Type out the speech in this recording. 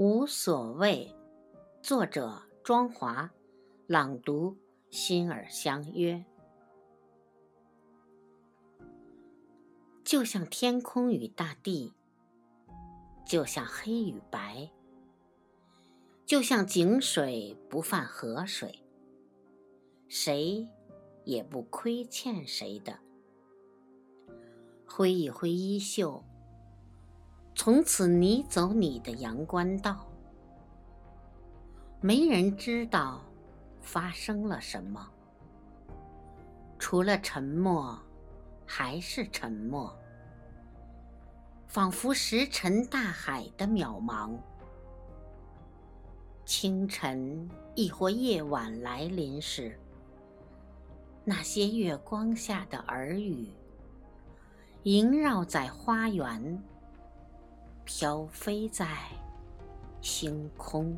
无所谓。作者：庄华，朗读：心儿相约。就像天空与大地，就像黑与白，就像井水不犯河水，谁也不亏欠谁的。挥一挥衣袖，从此你走你的阳关道。没人知道发生了什么，除了沉默，还是沉默，仿佛石沉大海的渺茫。清晨亦或夜晚来临时，那些月光下的耳语。萦绕在花园，飘飞在星空。